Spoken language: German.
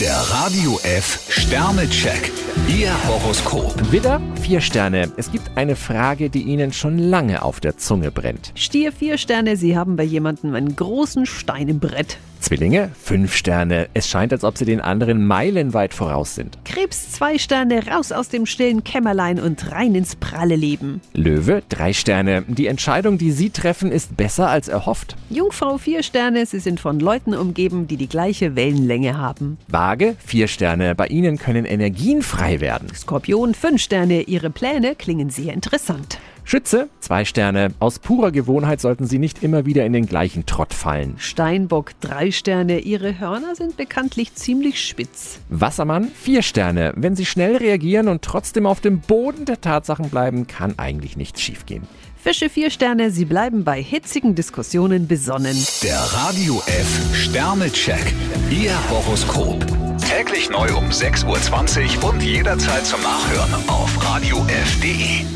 Der Radio F Sternecheck. Ihr Horoskop. Widder, vier Sterne. Es gibt eine Frage, die Ihnen schon lange auf der Zunge brennt. Stier vier Sterne, Sie haben bei jemandem einen großen Stein im Brett. Zwillinge, fünf Sterne. Es scheint, als ob Sie den anderen meilenweit voraus sind. Krebs zwei Sterne, raus aus dem stillen Kämmerlein und rein ins pralle Leben. Löwe, drei Sterne. Die Entscheidung, die Sie treffen, ist besser als erhofft. Jungfrau vier Sterne, Sie sind von Leuten umgeben, die die gleiche Wellenlänge haben. Waage, vier Sterne. Bei Ihnen können Energien frei werden. Skorpion fünf Sterne, Ihre Pläne klingen sehr interessant. Schütze, zwei Sterne. Aus purer Gewohnheit sollten Sie nicht immer wieder in den gleichen Trott fallen. Steinbock drei Sterne, Ihre Hörner sind bekanntlich ziemlich spitz. Wassermann, vier Sterne. Wenn Sie schnell reagieren und trotzdem auf dem Boden der Tatsachen bleiben, kann eigentlich nichts schiefgehen. Fische vier Sterne, Sie bleiben bei hitzigen Diskussionen besonnen. Der Radio F Sternecheck. Ihr Horoskop. Täglich neu um 6.20 Uhr und jederzeit zum Nachhören auf radiof.de.